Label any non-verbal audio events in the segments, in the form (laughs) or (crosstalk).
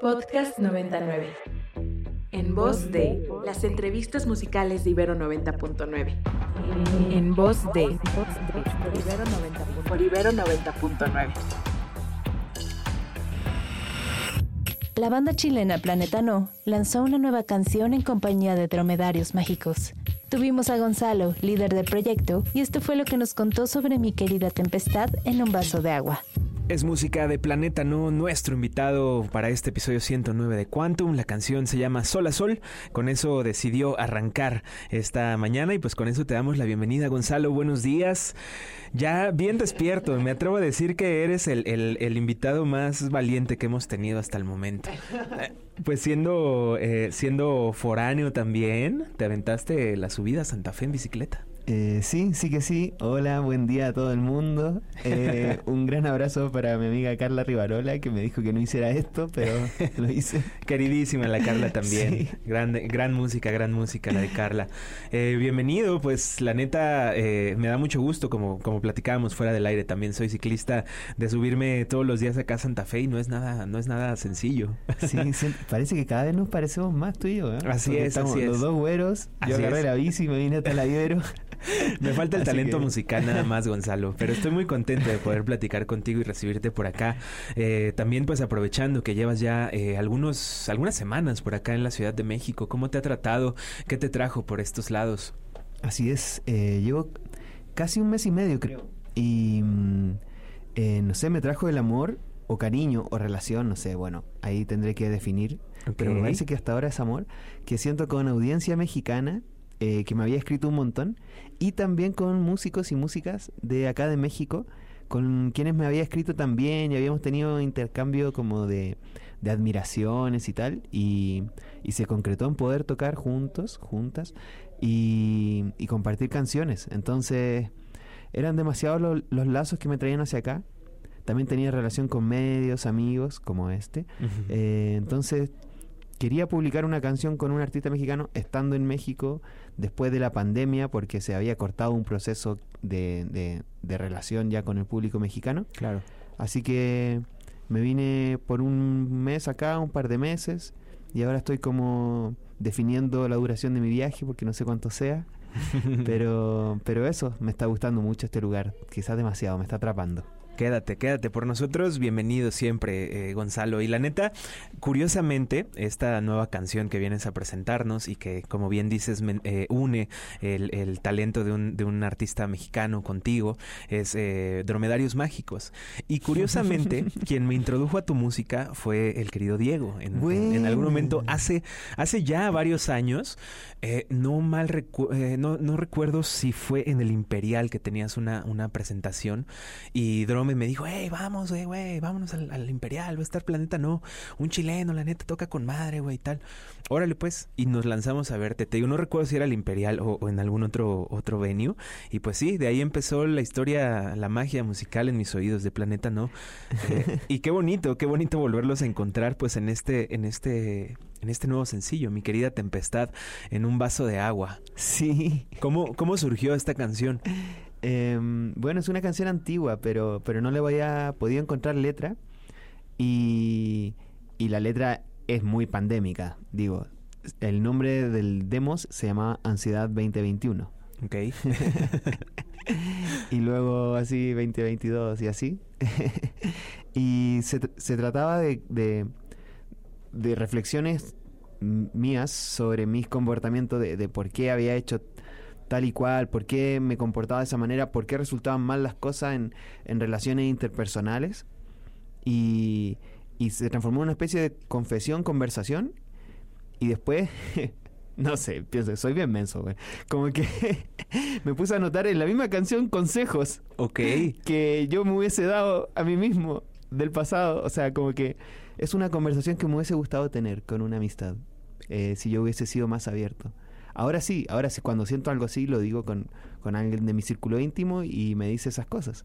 Podcast 99. En voz de las entrevistas musicales de Ibero 90.9. En voz de por Ibero 90.9. La banda chilena Planeta No lanzó una nueva canción en compañía de Dromedarios Mágicos. Tuvimos a Gonzalo, líder del proyecto, y esto fue lo que nos contó sobre mi querida tempestad en un vaso de agua. Es música de Planeta No, nuestro invitado para este episodio 109 de Quantum. La canción se llama Sol a Sol. Con eso decidió arrancar esta mañana y pues con eso te damos la bienvenida, Gonzalo. Buenos días. Ya bien despierto. Me atrevo a decir que eres el, el, invitado más valiente que hemos tenido hasta el momento. Eh, pues siendo, eh, siendo foráneo también, te aventaste la subida a Santa Fe en bicicleta. Eh, sí, sí que sí. Hola, buen día a todo el mundo. Eh, (laughs) un gran abrazo para mi amiga Carla Rivarola, que me dijo que no hiciera esto, pero (laughs) lo hice. Queridísima la Carla también. Gran, gran música, gran música la de Carla. Eh, bienvenido, pues la neta me da mucho gusto, como, como platicábamos fuera del aire. También soy ciclista de subirme todos los días acá a Santa Fe y no es nada, no es nada sencillo. Sí, (laughs) parece que cada vez nos parecemos más tú y yo. Así es, estamos así es. Los dos güeros. yo agarré la bici y me vine hasta la Ibero. (laughs) Me falta el talento musical nada más, (laughs) Gonzalo, pero estoy muy contento de poder platicar contigo y recibirte por acá. Eh, también pues aprovechando que llevas ya eh, algunos, algunas semanas por acá en la Ciudad de México, ¿cómo te ha tratado? ¿Qué te trajo por estos lados? Así es, eh, llevo casi un mes y medio creo. Y mm, no sé, me trajo el amor o cariño o relación, no sé, bueno, ahí tendré que definir. Pero me parece que hasta ahora es amor, que siento con audiencia mexicana eh, que me había escrito un montón, y también con músicos y músicas de acá de México, con quienes me había escrito también y habíamos tenido intercambio como de, admiraciones y tal, y, se concretó en poder tocar juntos, juntas, y, compartir canciones. Entonces, eran demasiados los lazos que me traían hacia acá. También tenía relación con medios, amigos como este. Eh, entonces, quería publicar una canción con un artista mexicano estando en México después de la pandemia porque se había cortado un proceso de, de, relación ya con el público mexicano. Claro. Así que me vine por un mes acá, un par de meses, y ahora estoy como definiendo la duración de mi viaje porque no sé cuánto sea. (laughs) pero, pero eso, me está gustando mucho este lugar, quizás demasiado, me está atrapando. Quédate, quédate por nosotros. Bienvenido siempre, eh, Gonzalo. Y la neta, curiosamente, esta nueva canción que vienes a presentarnos y que, como bien dices, eh, une el, talento de un, de un, artista mexicano contigo, es eh, Dromedarios Mágicos. Y curiosamente, (laughs) quien me introdujo a tu música fue el querido Diego. En, en, algún momento, hace, hace ya varios años, no mal no, no, recuerdo si fue en el Imperial que tenías una, una presentación y Me dijo, hey, vamos, güey, güey, vámonos al, Imperial, va a estar Planeta No, un chileno, la neta, toca con madre, güey, y tal. Órale, pues, y nos lanzamos a verte. Te digo, no recuerdo si era el Imperial o, en algún otro, otro venue. Y pues sí, de ahí empezó la historia, la magia musical en mis oídos de Planeta No. Eh, y qué bonito, qué bonito volverlos a encontrar, pues, en este, en este en este nuevo sencillo, mi querida Tempestad, en un vaso de agua. Sí. ¿Cómo, cómo surgió esta canción? Em, bueno, es una canción antigua, pero, pero no le había podido encontrar letra. Y, y la letra es muy pandémica. Digo, el nombre del demos se llama Ansiedad 2021. Ok. (laughs) y luego así 2022 y así. (laughs) y se, se trataba de, de, de, reflexiones mías sobre mis comportamientos, de, de por qué había hecho tal y cual, por qué me comportaba de esa manera, por qué resultaban mal las cosas en, en relaciones interpersonales. Y, y se transformó en una especie de confesión, conversación. Y después, (laughs) no sé, pienso, soy bien menso, güey. Como que (laughs) me puse a anotar en la misma canción consejos. Ok. (laughs) Que yo me hubiese dado a mí mismo del pasado. O sea, como que es una conversación que me hubiese gustado tener con una amistad. Eh, si yo hubiese sido más abierto. Ahora sí, ahora sí, cuando siento algo así lo digo con, con alguien de mi círculo íntimo y me dice esas cosas.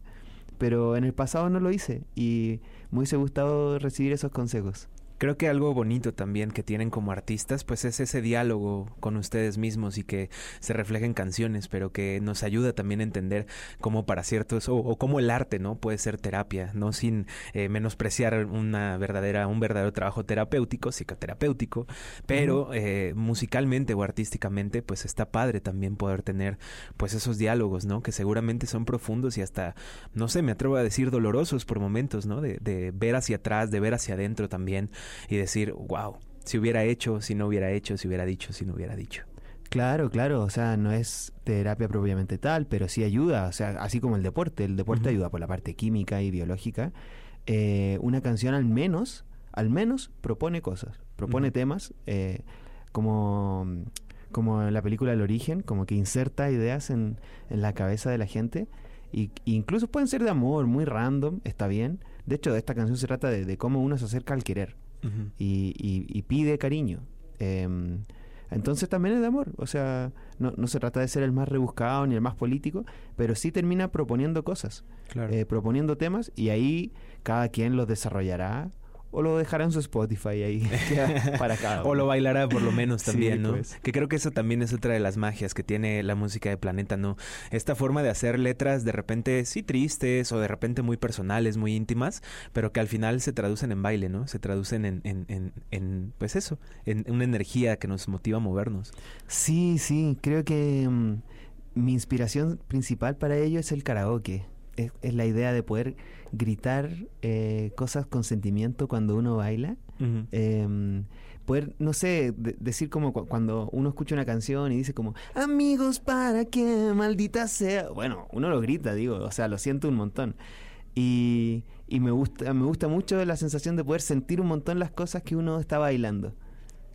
Pero en el pasado no lo hice y me hubiese gustado recibir esos consejos. Creo que algo bonito también que tienen como artistas, pues es ese diálogo con ustedes mismos y que se refleja en canciones, pero que nos ayuda también a entender cómo para ciertos, o, o cómo el arte, ¿no? Puede ser terapia, no sin eh, menospreciar una verdadera, un verdadero trabajo terapéutico, psicoterapéutico, pero eh, musicalmente o artísticamente, pues está padre también poder tener pues esos diálogos, ¿no? Que seguramente son profundos y hasta, no sé, me atrevo a decir dolorosos por momentos, ¿no? De, de ver hacia atrás, de ver hacia adentro también y decir, wow, si hubiera hecho, si no hubiera hecho, si hubiera dicho, si no hubiera dicho. Claro, claro, o sea, no es terapia propiamente tal, pero sí ayuda, o sea, así como el deporte, el deporte ayuda por la parte química y biológica. Eh, una canción al menos, al menos propone cosas, propone temas, eh, como, como la película El Origen, como que inserta ideas en, en la cabeza de la gente, y, incluso pueden ser de amor, muy random, está bien. De hecho, esta canción se trata de, cómo uno se acerca al querer y, y, pide cariño. Em, entonces también es de amor. O sea, no, no, se trata de ser el más rebuscado ni el más político, pero sí termina proponiendo cosas, eh, proponiendo temas y ahí cada quien los desarrollará o lo dejará en su Spotify ahí (laughs) para cada o lo bailará por lo menos también, ¿no? Pues. Que creo que eso también es otra de las magias que tiene la música de Planeta, ¿no? Esta forma de hacer letras de repente sí tristes o de repente muy personales, muy íntimas, pero que al final se traducen en baile, ¿no? Se traducen en, en, en, en pues eso, en una energía que nos motiva a movernos. Sí, sí, creo que mm, mi inspiración principal para ello es el karaoke es, la idea de poder gritar eh, cosas con sentimiento cuando uno baila. Em, poder, no sé, decir como cuando uno escucha una canción y dice como, amigos, para que maldita sea. Bueno, uno lo grita, digo, o sea, lo siento un montón. Y, y me gusta me gusta mucho la sensación de poder sentir un montón las cosas que uno está bailando.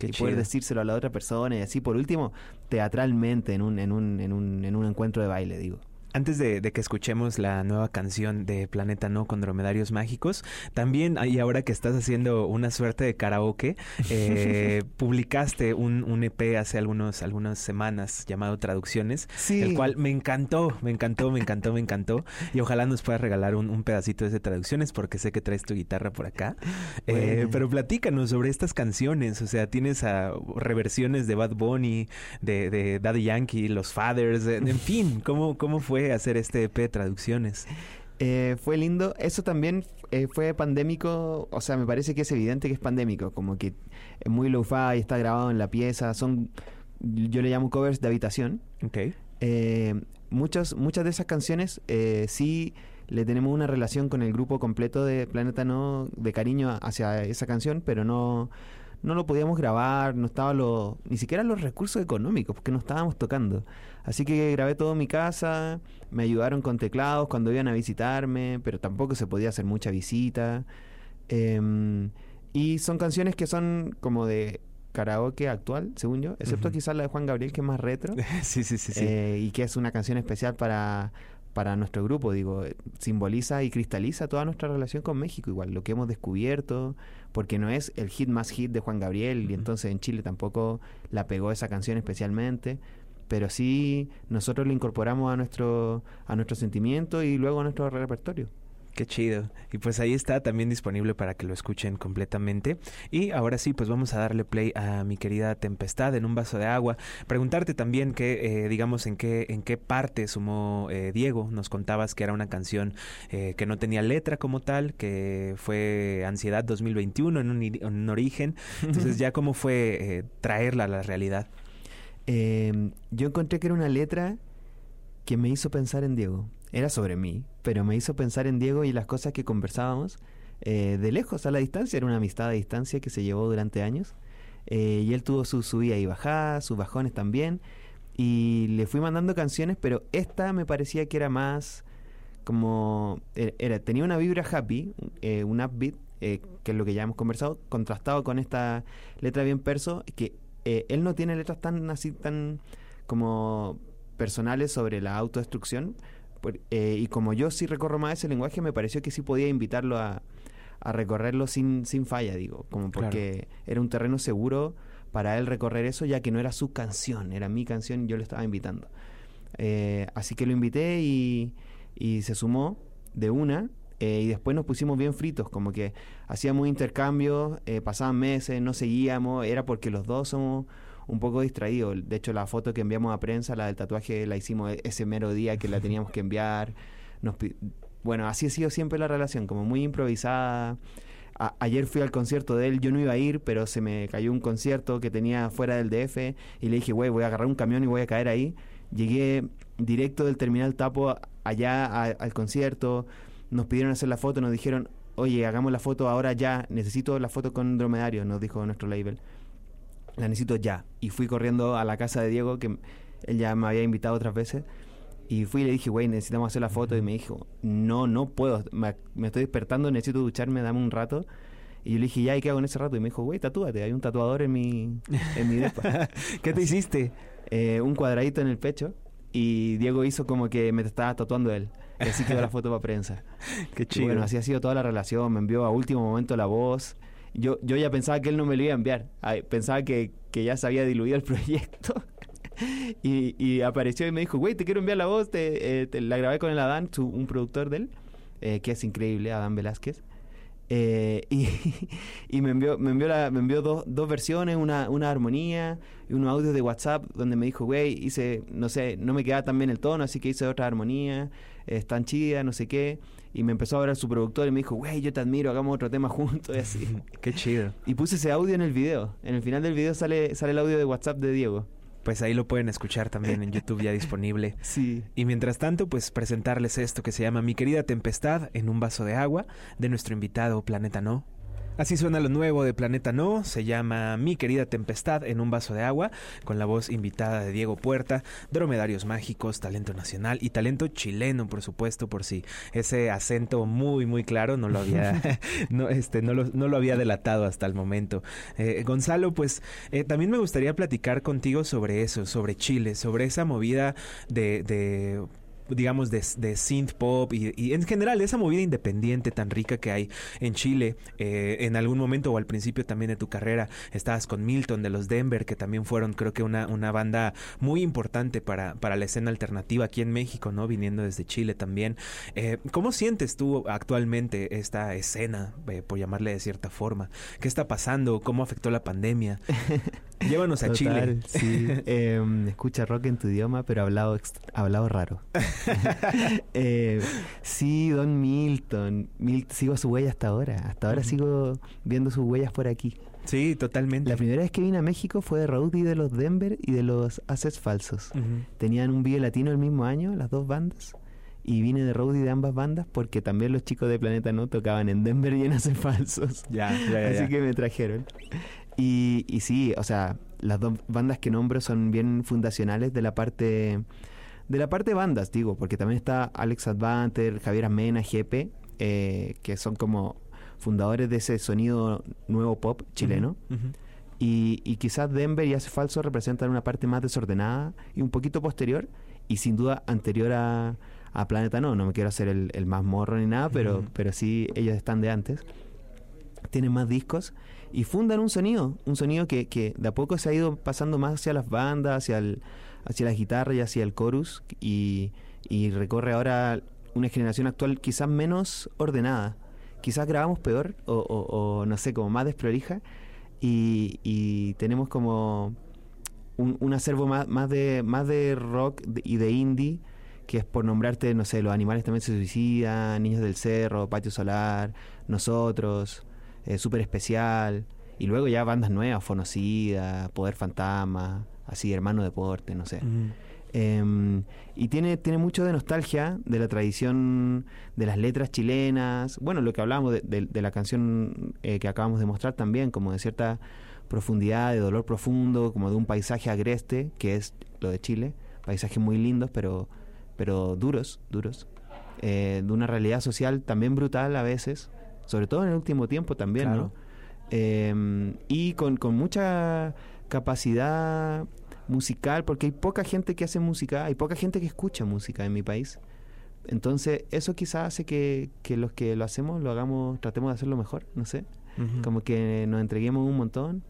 y poder decírselo a la otra persona y así por último teatralmente en un, en un, en un, en un encuentro de baile digo antes de, que escuchemos la nueva canción de Planeta No con Dromedarios Mágicos, también, y ahora que estás haciendo una suerte de karaoke, eh, (laughs) publicaste un, un, EP hace algunos, algunas semanas llamado Traducciones, el cual me encantó, me encantó, me encantó, me encantó. Y ojalá nos puedas regalar un, pedacito de ese Traducciones porque sé que traes tu guitarra por acá. Eh, pero platícanos sobre estas canciones, o sea, tienes a reversiones de Bad Bunny, de, de Daddy Yankee, Los Fathers, en fin, ¿cómo, cómo fue? Hacer este EP de traducciones? Eh, fue lindo. Eso también eh, fue pandémico. O sea, me parece que es evidente que es pandémico. Como que es muy low-fi, está grabado en la pieza. Son, yo le llamo covers de habitación. Ok. Eh, muchas, muchas de esas canciones sí le tenemos una relación con el grupo completo de Planeta No de cariño hacia esa canción, pero no, no lo podíamos grabar, no estaba lo, ni siquiera los recursos económicos, porque no estábamos tocando. Así que grabé todo en mi casa, me ayudaron con teclados cuando iban a visitarme, pero tampoco se podía hacer mucha visita. Em, y son canciones que son como de karaoke actual, según yo, excepto quizás la de Juan Gabriel, que es más retro. (laughs) sí, sí, sí. sí. Eh, y que es una canción especial para, para nuestro grupo, digo, simboliza y cristaliza toda nuestra relación con México, igual, lo que hemos descubierto, porque no es el hit más hit de Juan Gabriel, y entonces en Chile tampoco la pegó esa canción especialmente, pero sí nosotros lo incorporamos a nuestro, a nuestro sentimiento y luego a nuestro repertorio. Qué chido. Y pues ahí está también disponible para que lo escuchen completamente. Y ahora sí, pues vamos a darle play a mi querida Tempestad en un vaso de agua. Preguntarte también que, eh, digamos, en qué, en qué parte sumó eh, Diego. Nos contabas que era una canción eh, que no tenía letra como tal, que fue Ansiedad 2021 en un, en un origen. Entonces, (laughs) ya cómo fue traerla a la realidad. Em, yo encontré que era una letra que me hizo pensar en Diego era sobre mí, pero me hizo pensar en Diego y las cosas que conversábamos eh, de lejos, a la distancia. Era una amistad a distancia que se llevó durante años. Eh, y él tuvo su subida y bajada, sus bajones también. Y le fui mandando canciones, pero esta me parecía que era más como. E, era, tenía una vibra happy, eh, un upbeat, que es lo que ya hemos conversado, contrastado con esta letra bien perso, que él no tiene letras tan así, tan como personales sobre la autodestrucción, eh, y como yo sí recorro más ese lenguaje, me pareció que sí podía invitarlo a, recorrerlo sin, sin falla, digo, como porque era un terreno seguro para él recorrer eso, ya que no era su canción, era mi canción y yo le estaba invitando. Eh, así que lo invité y, y, se sumó de una. eh, y después nos pusimos bien fritos, como que hacíamos intercambios, eh, pasaban meses, no seguíamos, era porque los dos somos un poco distraídos. De hecho, la foto que enviamos a prensa, la del tatuaje, la hicimos e-, ese mero día que la (laughs) teníamos que enviar. Nos, bueno, así ha sido siempre la relación, como muy improvisada. ayer fui al concierto de él, yo no iba a ir, pero se me cayó un concierto que tenía fuera del DF y le dije, güey, voy a agarrar un camión y voy a caer ahí. Llegué directo del terminal Tapo allá al concierto, nos pidieron hacer la foto, nos dijeron, oye, hagamos la foto ahora ya, necesito la foto con dromedario, nos dijo nuestro label. La necesito ya. Y fui corriendo a la casa de Diego, que él ya me había invitado otras veces. Y fui y le dije, güey, necesitamos hacer la foto. Y me dijo, no, no puedo, me, estoy despertando, necesito ducharme, dame un rato. Y yo le dije, ya, ¿y qué hago en ese rato? Y me dijo, güey, tatúate, hay un tatuador en mi, en mi depa. (laughs) ¿Qué te hiciste? Eh, un cuadradito en el pecho. Y Diego hizo como que me estaba tatuando él. Y así quedó la foto para prensa. (laughs) Qué chido. bueno, así ha sido toda la relación. Me envió a último momento la voz. Yo, yo ya pensaba que él no me lo iba a enviar. Pensaba que, que ya se había diluido el (laughs) proyecto. y, y, apareció y me dijo, güey, te quiero enviar la voz. Te, eh, la grabé con el Adán, un productor de él, eh, que es increíble, Adán Velázquez. Eh, (laughs) y, y, me envió, me envió, la, me envió dos, dos versiones, una, una armonía y unos audios de WhatsApp donde me dijo, güey, hice, no sé, no me quedaba tan bien el tono, así que hice otra armonía, están chida, no sé qué. Y me empezó a hablar su productor y me dijo, güey, yo te admiro, hagamos otro tema (laughs) juntos y así. (laughs) Qué chido. Y puse ese audio en el video. En el final del video sale, sale el audio de WhatsApp de Diego. Pues ahí lo pueden escuchar también en YouTube ya disponible. (laughs) Sí. Y mientras tanto, pues presentarles esto que se llama Mi querida tempestad en un vaso de agua de nuestro invitado Planeta No. Así suena lo nuevo de Planeta No, se llama Mi querida tempestad en un vaso de agua, con la voz invitada de Diego Puerta, Dromedarios Mágicos, talento nacional y talento chileno, por supuesto, por si ese acento muy, muy claro no lo había, (laughs) no, este, no lo, no lo había delatado hasta el momento. Eh, Gonzalo, pues eh, también me gustaría platicar contigo sobre eso, sobre Chile, sobre esa movida de, de digamos, de, de synth pop y, en general esa movida independiente tan rica que hay en Chile. Eh, en algún momento o al principio también de tu carrera estabas con Milton de los Denver, que también fueron creo que una, una banda muy importante para, para la escena alternativa aquí en México, ¿no? Viniendo desde Chile también. Eh, ¿Cómo sientes tú actualmente esta escena, eh, por llamarle de cierta forma? ¿Qué está pasando? ¿Cómo afectó la pandemia? (laughs) Llévanos a Chile. Sí. (laughs) Em, escucha rock en tu idioma, pero hablado, hablado raro. (laughs) eh, sí, Don Milton. sigo su huella hasta ahora. Hasta ahora sigo viendo sus huellas por aquí. Sí, totalmente. La primera vez que vine a México fue de Rowdy de los Denver y de los Assets Falsos. Tenían un video latino el mismo año, las dos bandas. Y vine de Rowdy de ambas bandas porque también los chicos de Planeta No tocaban en Denver y en Assets Falsos. Ya, ya, Así que me trajeron. Y, y sí, o sea, las dos bandas que nombro son bien fundacionales de la parte de la parte bandas, digo, porque también está Alex Advanter, Javier Amena, GP, eh, que son como fundadores de ese sonido nuevo pop chileno. y, y, quizás Denver y Hace Falso representan una parte más desordenada y un poquito posterior, y sin duda anterior a, a Planeta No. No me quiero hacer el, más morro ni nada, pero, pero sí ellos están de antes. Tienen más discos y fundan un sonido, un sonido que, que de a poco se ha ido pasando más hacia las bandas, hacia el hacia la guitarra y hacia el chorus y, recorre ahora una generación actual quizás menos ordenada. Quizás grabamos peor o, no sé, como más desprolija y, tenemos como un, acervo más, más, de, más de rock y de indie que es por nombrarte, no sé, los animales también se suicidan, Niños del Cerro, Patio Solar, Nosotros, eh, Súper Especial, y luego ya bandas nuevas, Fonocida, Poder Fantasma, así, Hermano Deporte, no sé. Em, y tiene, tiene mucho de nostalgia de la tradición de las letras chilenas. Bueno, lo que hablábamos de, la canción eh, que acabamos de mostrar también, como de cierta profundidad, de dolor profundo, como de un paisaje agreste, que es lo de Chile. Paisajes muy lindos, pero, pero duros, duros. Eh, de una realidad social también brutal a veces, sobre todo en el último tiempo también, ¿no? Em, y con, con mucha capacidad musical, porque hay poca gente que hace música, hay poca gente que escucha música en mi país. Entonces, eso quizás hace que, que los que lo hacemos lo hagamos, tratemos de hacerlo mejor, no sé. Como que nos entreguemos un montón.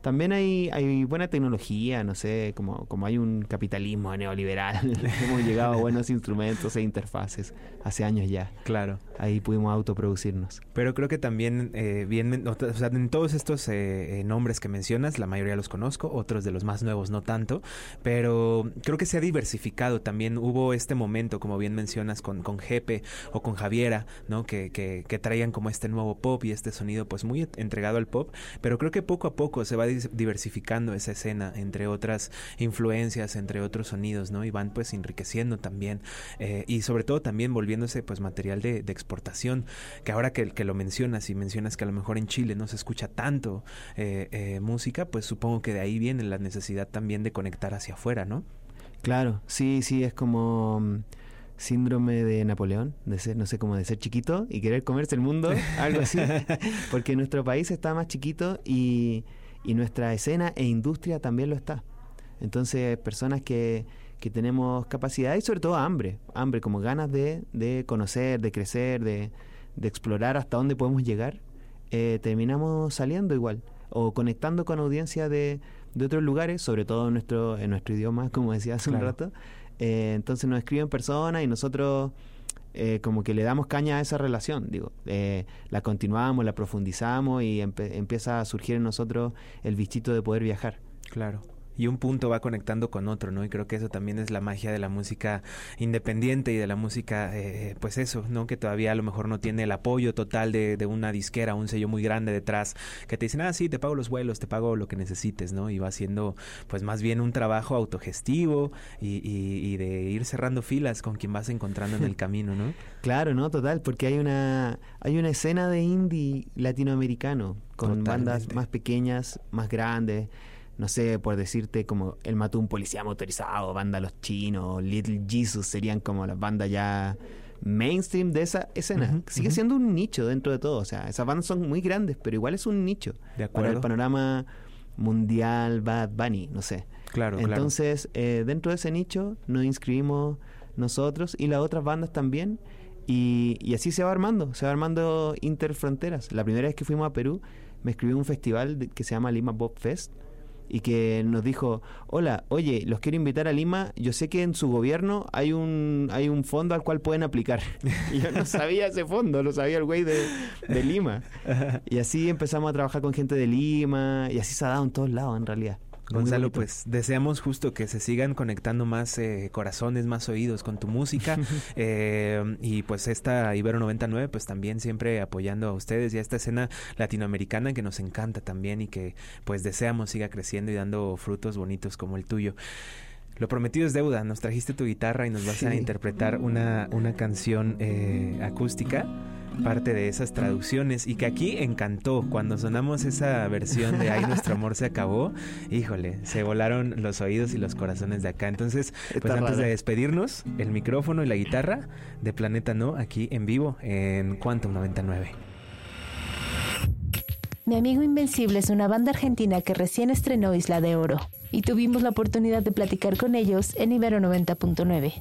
También hay, hay buena tecnología, no sé, como, como hay un capitalismo neoliberal, (laughs) hemos llegado a buenos instrumentos e interfaces hace años ya. Claro. Ahí pudimos autoproducirnos. Pero creo que también, eh, bien, o sea, en todos estos eh, eh, nombres que mencionas, la mayoría los conozco, otros de los más nuevos no tanto, pero creo que se ha diversificado también. Hubo este momento, como bien mencionas, con, con Jepe o con Javiera, ¿no? Que, que, que traían como este nuevo pop y este sonido pues muy entregado al pop, pero creo que poco a poco se va diversificando esa escena entre otras influencias, entre otros sonidos, ¿no? Y van pues enriqueciendo también eh, y sobre todo también volviéndose pues material de, exportación, que ahora que, que, lo mencionas y mencionas que a lo mejor en Chile no se escucha tanto eh, eh, música, pues supongo que de ahí viene la necesidad también de conectar hacia afuera, ¿no? Claro, sí, sí, es como mm, síndrome de Napoleón, de ser, no sé, como de ser chiquito y querer comerse el mundo, (laughs) algo así, (laughs) porque nuestro país está más chiquito y, y nuestra escena e industria también lo está. Entonces, personas que, que tenemos capacidad y sobre todo hambre, hambre, como ganas de, de conocer, de crecer, de, de, explorar hasta dónde podemos llegar, eh, terminamos saliendo igual o conectando con audiencia de, de otros lugares, sobre todo en nuestro, en nuestro idioma, como decía hace un rato. Eh, entonces nos escriben personas y nosotros eh, como que le damos caña a esa relación, digo, eh, la continuamos, la profundizamos y empieza a surgir en nosotros el bichito de poder viajar. Claro y un punto va conectando con otro, ¿no? Y creo que eso también es la magia de la música independiente y de la música, eh, pues eso, ¿no? Que todavía a lo mejor no tiene el apoyo total de, de, una disquera, un sello muy grande detrás, que te dicen, ah, sí, te pago los vuelos, te pago lo que necesites, ¿no? Y va siendo, pues más bien un trabajo autogestivo y, y, de ir cerrando filas con quien vas encontrando en el (laughs) camino, ¿no? Claro, ¿no? Total, porque hay una, hay una escena de indie latinoamericano con bandas más pequeñas, más grandes no sé, por decirte, como El mató un policía motorizado, Banda Los Chinos, Little Jesus serían como las bandas ya mainstream de esa escena. Sigue siendo un nicho dentro de todo. O sea, esas bandas son muy grandes, pero igual es un nicho. De Para el panorama mundial Bad Bunny, no sé. Claro, Entonces, Eh, dentro de ese nicho nos inscribimos nosotros y las otras bandas también. Y, y, así se va armando, se va armando interfronteras. La primera vez que fuimos a Perú, me escribí un festival que se llama Lima Bob Fest y que nos dijo, hola, oye, los quiero invitar a Lima, yo sé que en su gobierno hay un, hay un fondo al cual pueden aplicar. (laughs) y yo no sabía ese fondo, lo sabía el güey de, de Lima. (laughs) Y así empezamos a trabajar con gente de Lima y así se ha dado en todos lados en realidad. Gonzalo, pues deseamos justo que se sigan conectando más eh, corazones, más oídos con tu música. (laughs) eh, y pues esta Ibero 99, pues también siempre apoyando a ustedes y a esta escena latinoamericana que nos encanta también y que pues deseamos siga creciendo y dando frutos bonitos como el tuyo. Lo prometido es deuda. Nos trajiste tu guitarra y nos vas a interpretar una, una canción eh, acústica parte de esas traducciones y que aquí encantó cuando sonamos esa versión de Ay nuestro amor se acabó, híjole, se volaron los oídos y los corazones de acá. Entonces, pues antes de despedirnos, el micrófono y la guitarra de Planeta No aquí en vivo en Quantum 99. Mi amigo Invencible es una banda argentina que recién estrenó Isla de Oro y tuvimos la oportunidad de platicar con ellos en Ibero 90.9.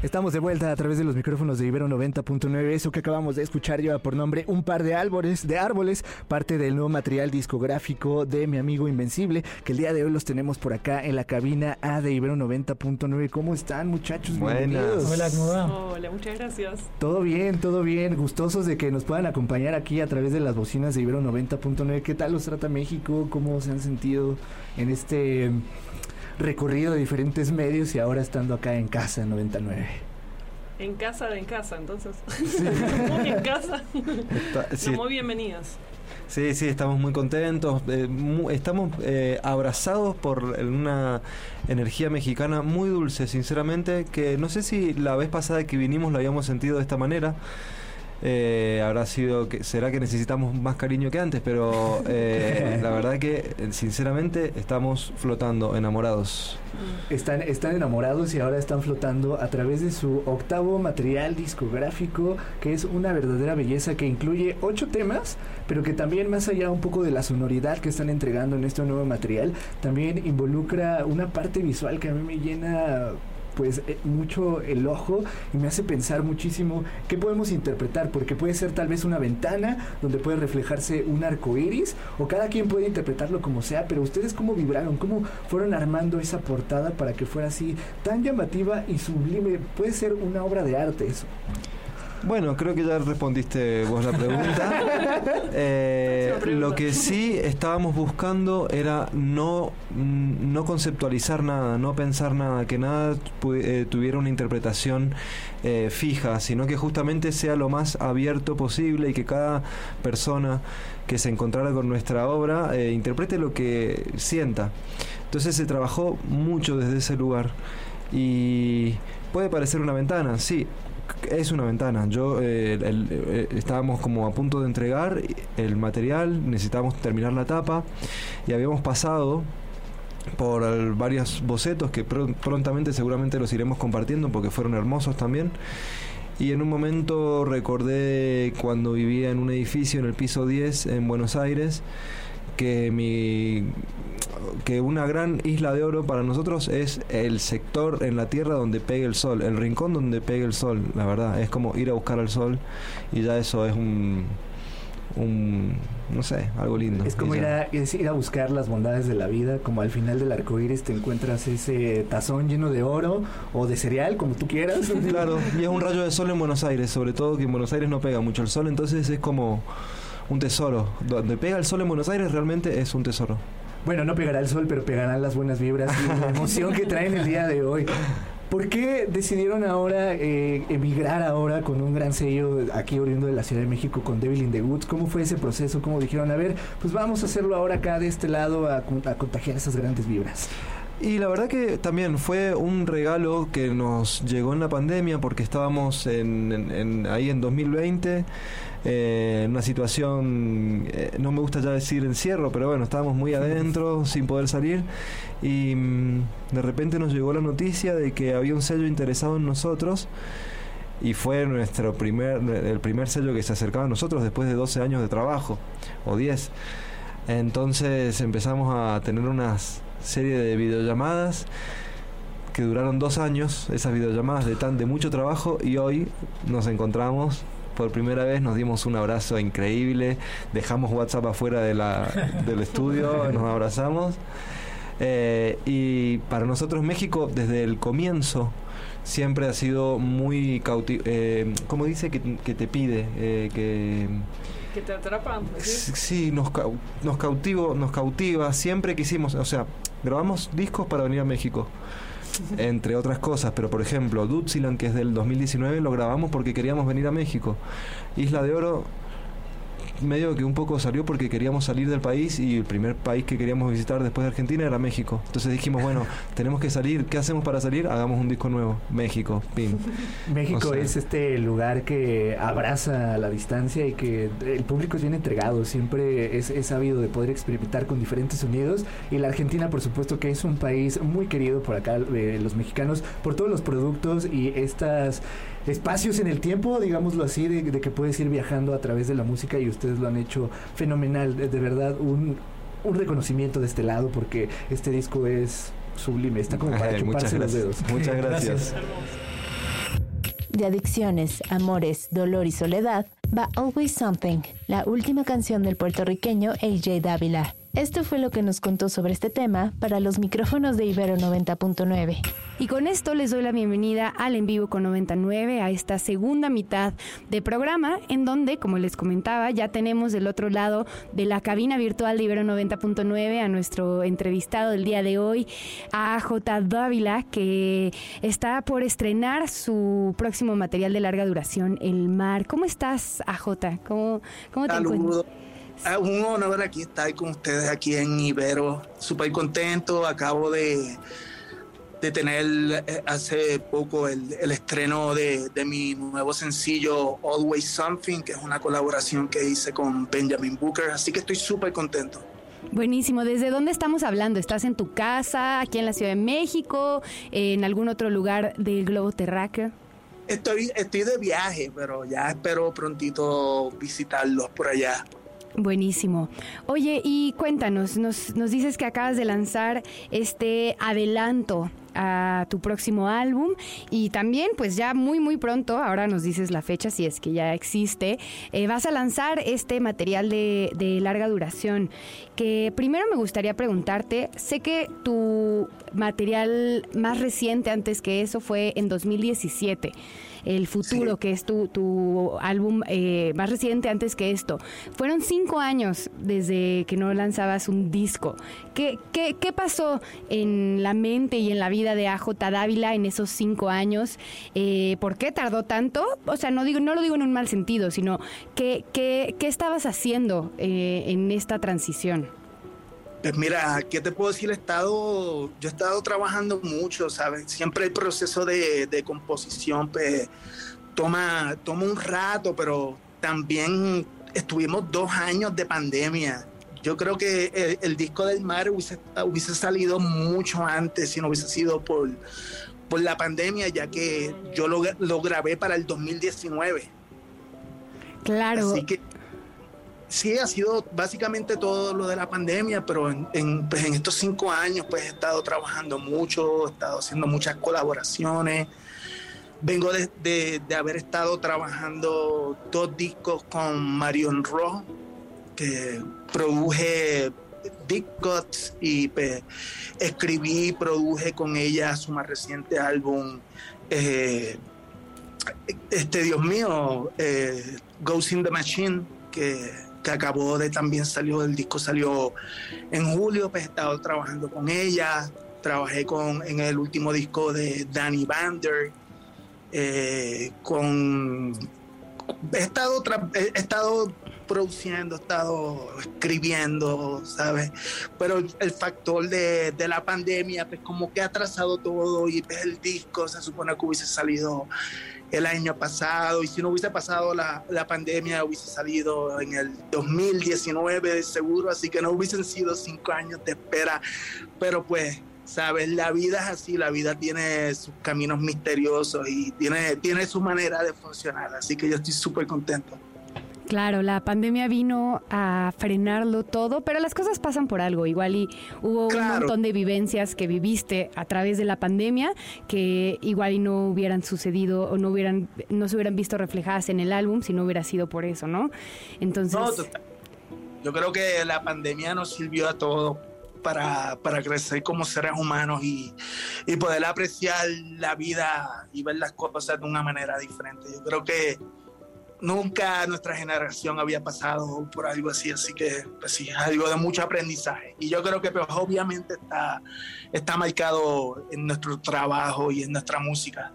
Estamos de vuelta a través de los micrófonos de Ibero 90.9. Eso que acabamos de escuchar lleva por nombre Un par de árboles, de árboles, parte del nuevo material discográfico de mi amigo Invencible, que el día de hoy los tenemos por acá en la cabina A de Ibero 90.9. ¿Cómo están, muchachos? Buenas. Hola, ¿cómo va? Hola, muchas gracias. Todo bien, todo bien. Gustosos de que nos puedan acompañar aquí a través de las bocinas de Ibero 90.9. ¿Qué tal los trata México? ¿Cómo se han sentido en este recorrido de diferentes medios y ahora estando acá en casa en 99. En casa de en casa, entonces. (laughs) muy en casa. muy bienvenidos. Sí, sí, estamos muy contentos. Eh, estamos eh, abrazados por una energía mexicana muy dulce, sinceramente, que no sé si la vez pasada que vinimos lo habíamos sentido de esta manera. Eh, habrá sido que será que necesitamos más cariño que antes, pero (laughs) eh, la verdad que sinceramente estamos flotando enamorados. Están, están enamorados y ahora están flotando a través de su octavo material discográfico, que es una verdadera belleza que incluye ocho temas, pero que también más allá un poco de la sonoridad que están entregando en este nuevo material, también involucra una parte visual que a mí me llena pues eh, mucho el ojo y me hace pensar muchísimo qué podemos interpretar, porque puede ser tal vez una ventana donde puede reflejarse un arco iris, o cada quien puede interpretarlo como sea, pero ustedes cómo vibraron, cómo fueron armando esa portada para que fuera así tan llamativa y sublime. Puede ser una obra de arte eso. Bueno, creo que ya respondiste vos la pregunta. (laughs) Eh, lo que sí estábamos buscando era no, mm, no conceptualizar nada, no pensar nada, que nada eh, tuviera una interpretación eh, fija, sino que justamente sea lo más abierto posible y que cada persona que se encontrara con nuestra obra interprete lo que sienta. Entonces se trabajó mucho desde ese lugar y puede parecer una ventana, sí, es una ventana. Yo eh, eh, estábamos como a punto de entregar el material, necesitábamos terminar la tapa y habíamos pasado por varios bocetos que prontamente seguramente los iremos compartiendo porque fueron hermosos también. Y en un momento recordé cuando vivía en un edificio en el piso 10 en Buenos Aires que mi que una gran isla de oro para nosotros es el sector en la tierra donde pegue el sol, el rincón donde pegue el sol, la verdad, es como ir a buscar al sol y ya eso es un un no sé, algo lindo. Es como ir a, ir a, buscar las bondades de la vida, como al final del arco iris te encuentras ese tazón lleno de oro o de cereal, como tú quieras. (laughs) Claro, y es un rayo de sol en Buenos Aires, sobre todo que en Buenos Aires no pega mucho el sol, entonces es como un tesoro. Donde pega el sol en Buenos Aires realmente es un tesoro. Bueno, no pegará el sol, pero pegarán las buenas vibras y la emoción que traen el día de hoy. ¿Por qué decidieron ahora eh, emigrar ahora con un gran sello aquí oriundo de la Ciudad de México con Devil in the Woods? ¿Cómo fue ese proceso? ¿Cómo dijeron, a ver, pues vamos a hacerlo ahora acá de este lado a, a contagiar esas grandes vibras? Y la verdad que también fue un regalo que nos llegó en la pandemia porque estábamos en, ahí en 2020 eh, en una situación, eh, no me gusta ya decir encierro, pero bueno, estábamos muy (laughs) adentro sin poder salir y mm, de repente nos llegó la noticia de que había un sello interesado en nosotros y fue nuestro primer, el primer sello que se acercaba a nosotros después de 12 años de trabajo o 10. Entonces empezamos a tener unas serie de videollamadas que duraron dos años, esas videollamadas de tan de mucho trabajo y hoy nos encontramos por primera vez, nos dimos un abrazo increíble, dejamos WhatsApp afuera de la, (laughs) del estudio, nos abrazamos. Eh, y para nosotros México desde el comienzo siempre ha sido muy cautivo, eh, como dice que, te pide, eh, que que te atrapan. ¿sí? nos, nos, cautivo, nos cautiva. Siempre quisimos, o sea, grabamos discos para venir a México. (laughs) entre otras cosas, pero por ejemplo, Dutziland, que es del 2019, lo grabamos porque queríamos venir a México. Isla de Oro medio que un poco salió porque queríamos salir del país y el primer país que queríamos visitar después de Argentina era México. Entonces dijimos, bueno, (laughs) tenemos que salir. ¿Qué hacemos para salir? Hagamos un disco nuevo. México, pin. (laughs) México es este lugar que abraza la distancia y que el público es bien entregado. Siempre es, sabido de poder experimentar con diferentes sonidos. Y la Argentina, por supuesto, que es un país muy querido por acá, eh, los mexicanos, por todos los productos y estas espacios en el tiempo, digámoslo así, de, que puedes ir viajando a través de la música y ustedes lo han hecho fenomenal. De, verdad, un, un reconocimiento de este lado porque este disco es sublime, está como para chuparse los dedos. Muchas (laughs) gracias. De adicciones, amores, dolor y soledad, va Always Something, la última canción del puertorriqueño AJ Dávila. Esto fue lo que nos contó sobre este tema para los micrófonos de Ibero 90.9. Y con esto les doy la bienvenida al En Vivo con 99, a esta segunda mitad de programa, en donde, como les comentaba, ya tenemos del otro lado de la cabina virtual de Ibero 90.9 a nuestro entrevistado del día de hoy, a J. Dávila, que está por estrenar su próximo material de larga duración, El Mar. ¿Cómo estás, AJ? ¿Cómo, cómo te encuentras? Es un honor aquí estar con ustedes aquí en Ibero. Súper contento. Acabo de, de tener eh, hace poco el, estreno de, mi nuevo sencillo Always Something, que es una colaboración que hice con Benjamin Booker. Así que estoy súper contento. Buenísimo. ¿Desde dónde estamos hablando? ¿Estás en tu casa, aquí en la Ciudad de México, en algún otro lugar del globo terráqueo? Estoy, estoy de viaje, pero ya espero prontito visitarlos por allá. Buenísimo. Oye, y cuéntanos, nos, nos dices que acabas de lanzar este adelanto a tu próximo álbum y también pues ya muy muy pronto, ahora nos dices la fecha si es que ya existe, eh, vas a lanzar este material de, de larga duración que primero me gustaría preguntarte, sé que tu material más reciente antes que eso fue en 2017. El Futuro, que es tu, tu álbum eh, más reciente antes que esto. Fueron cinco años desde que no lanzabas un disco. ¿Qué, qué, qué pasó en la mente y en la vida de AJ Dávila en esos cinco años? Eh, ¿Por qué tardó tanto? O sea, no, digo, no lo digo en un mal sentido, sino ¿qué, qué, qué estabas haciendo eh, en esta transición? Pues mira, ¿qué te puedo decir? He estado, yo he estado trabajando mucho, ¿sabes? Siempre el proceso de, de composición pues, toma, toma un rato, pero también estuvimos dos años de pandemia. Yo creo que el, el disco del mar hubiese, hubiese, salido mucho antes si no hubiese sido por, por la pandemia, ya que yo lo, lo grabé para el 2019. Claro. Así que sí, ha sido básicamente todo lo de la pandemia, pero en, pues en, estos cinco años pues he estado trabajando mucho, he estado haciendo muchas colaboraciones. Vengo de, de, de haber estado trabajando dos discos con Marion Ro, que produje Guts y pues, escribí y produje con ella su más reciente álbum. Eh, este, Dios mío, eh, in the Machine, que que acabó de también salió, el disco salió en julio, pues he estado trabajando con ella, trabajé con, en el último disco de Danny Bander, eh, con, he estado, he estado produciendo, he estado escribiendo, ¿sabes? Pero el, factor de, de, la pandemia, pues como que ha atrasado todo y pues el disco se supone que hubiese salido el año pasado y si no hubiese pasado la, la, pandemia hubiese salido en el 2019 seguro, así que no hubiesen sido cinco años de espera, pero pues, sabes, la vida es así, la vida tiene sus caminos misteriosos y tiene, tiene su manera de funcionar, así que yo estoy súper contento. Claro, la pandemia vino a frenarlo todo, pero las cosas pasan por algo. Igual y hubo claro. un montón de vivencias que viviste a través de la pandemia que igual y no hubieran sucedido o no hubieran no se hubieran visto reflejadas en el álbum si no hubiera sido por eso, ¿no? Entonces, no, yo creo que la pandemia nos sirvió a todos para, para, crecer como seres humanos y, y poder apreciar la vida y ver las cosas de una manera diferente. Yo creo que nunca nuestra generación había pasado por algo así, así que pues sí, algo de mucho aprendizaje. Y yo creo que pues, obviamente está, está marcado en nuestro trabajo y en nuestra música.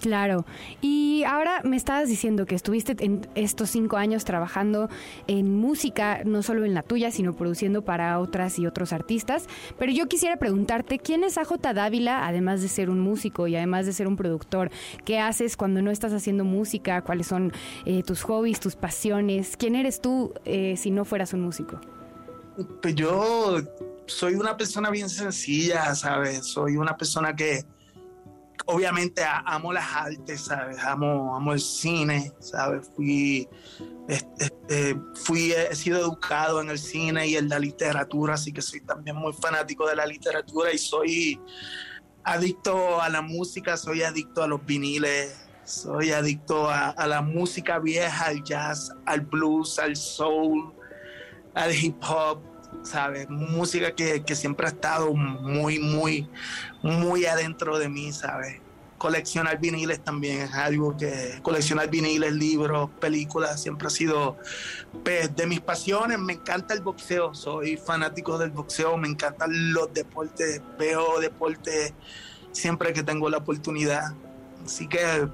Claro. Y ahora me estabas diciendo que estuviste en estos cinco años trabajando en música, no solo en la tuya, sino produciendo para otras y otros artistas. Pero yo quisiera preguntarte, ¿quién es AJ Dávila, además de ser un músico y además de ser un productor? ¿Qué haces cuando no estás haciendo música? ¿Cuáles son eh, tus hobbies, tus pasiones? ¿Quién eres tú eh, si no fueras un músico? Pues yo soy una persona bien sencilla, ¿sabes? Soy una persona que obviamente amo las artes, ¿sabes? Amo, amo el cine, ¿sabes? Fui, este, fui, he sido educado en el cine y en la literatura, así que soy también muy fanático de la literatura y soy adicto a la música, soy adicto a los viniles, soy adicto a la música vieja, al jazz, al blues, al soul, al hip hop, ¿sabes? Música que, que, siempre ha estado muy, muy, muy adentro de mí, ¿sabes? Coleccionar viniles también es algo que, coleccionar viniles, libros, películas, siempre ha sido pues, de mis pasiones. Me encanta el boxeo, soy fanático del boxeo, me encantan los deportes, veo deportes siempre que tengo la oportunidad. Así que,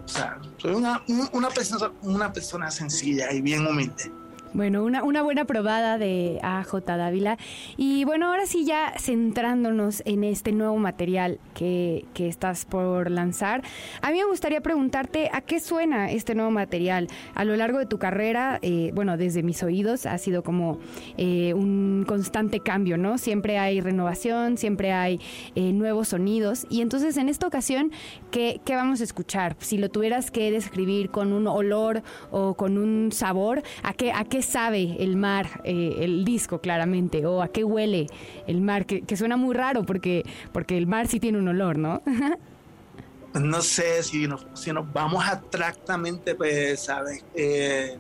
soy una, una, persona, una persona sencilla y bien humilde. Bueno, una, una buena probada de AJ Dávila. Y bueno, ahora sí ya centrándonos en este nuevo material que, que, estás por lanzar, a mí me gustaría preguntarte a qué suena este nuevo material. A lo largo de tu carrera, eh, bueno, desde mis oídos ha sido como eh, un constante cambio, ¿no? Siempre hay renovación, siempre hay eh, nuevos sonidos. Y entonces en esta ocasión, ¿qué, ¿qué vamos a escuchar? Si lo tuvieras que describir con un olor o con un sabor, ¿a qué, a qué sabe el mar, eh, el disco claramente, o a qué huele el mar, que, suena muy raro porque, porque el mar sí tiene un olor, ¿no? (laughs) no sé si nos, si nos vamos abstractamente, pues, ¿sabes? Eh,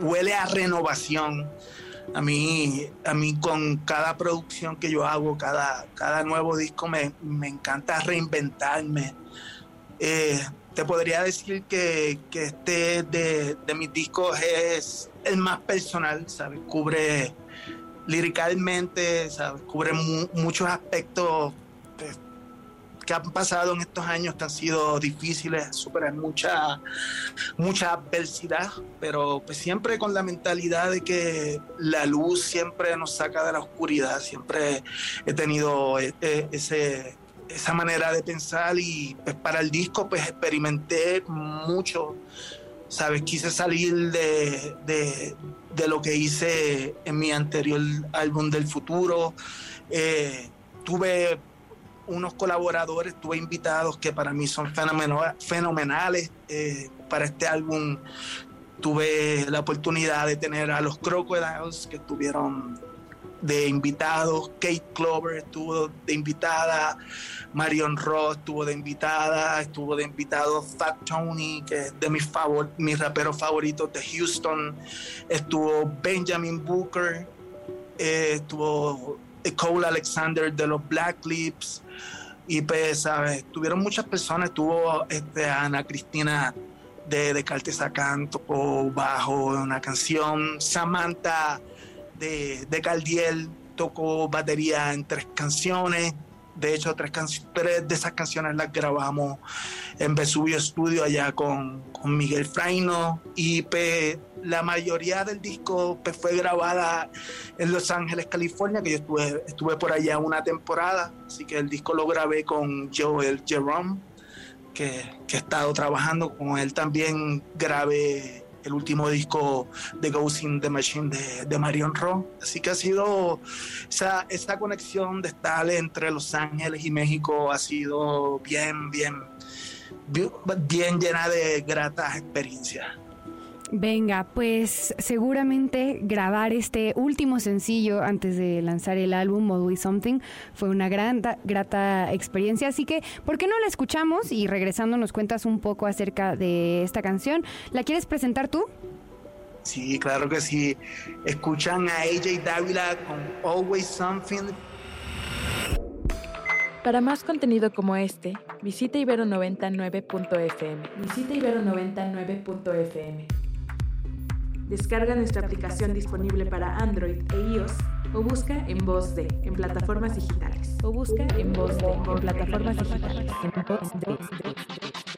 huele a renovación. A mí, a mí con cada producción que yo hago, cada, cada nuevo disco, me, me encanta reinventarme. Eh, te podría decir que, este de, de, mis discos es el más personal, ¿sabes? Cubre liricalmente, ¿sabes? Cubre mu muchos aspectos pues, que han pasado en estos años que han sido difíciles, superar mucha, mucha adversidad, pero pues siempre con la mentalidad de que la luz siempre nos saca de la oscuridad, siempre he tenido e, e, ese, esa manera de pensar y pues para el disco pues experimenté mucho, ¿sabes? Quise salir de, de, lo que hice en mi anterior álbum del futuro. Eh, tuve unos colaboradores, tuve invitados que para mí son fenomenales. Eh, para este álbum tuve la oportunidad de tener a los Crocodiles que estuvieron de invitados, Kate Clover estuvo de invitada, Marion Ross estuvo de invitada, estuvo de invitado Fat Tony, que es de mis, favor mis raperos favoritos de Houston, estuvo Benjamin Booker, eh, estuvo Cole Alexander de los Black Lips, y pues, ¿sabes? Tuvieron muchas personas, estuvo este, Ana Cristina de, de tocó bajo una canción, Samantha de, de Caldiel tocó batería en tres canciones, de hecho, tres, tres de esas canciones las grabamos en Vesubio Studio allá con, con Miguel Fraino. Y la mayoría del disco fue grabada en Los Ángeles, California, que yo estuve, estuve por allá una temporada. Así que el disco lo grabé con Joel Jerome, que, que he estado trabajando con él también. Grabé el último disco de Ghost in the Machine de, Marion Ro. Así que ha sido esa, esa conexión de estar entre Los Ángeles y México ha sido bien, bien, bien llena de gratas experiencias. Venga, pues seguramente grabar este último sencillo antes de lanzar el álbum Model Something fue una gran, grata experiencia. Así que, ¿por qué no la escuchamos? Y regresando nos cuentas un poco acerca de esta canción. ¿La quieres presentar tú? Sí, claro que sí. Escuchan a AJ Dávila con Always Something. Para más contenido como este, visita ibero99.fm. Visita ibero99.fm. Descarga nuestra aplicación disponible para Android e iOS o busca en voz de en plataformas digitales. O busca en voz de en plataformas digitales. En voz de.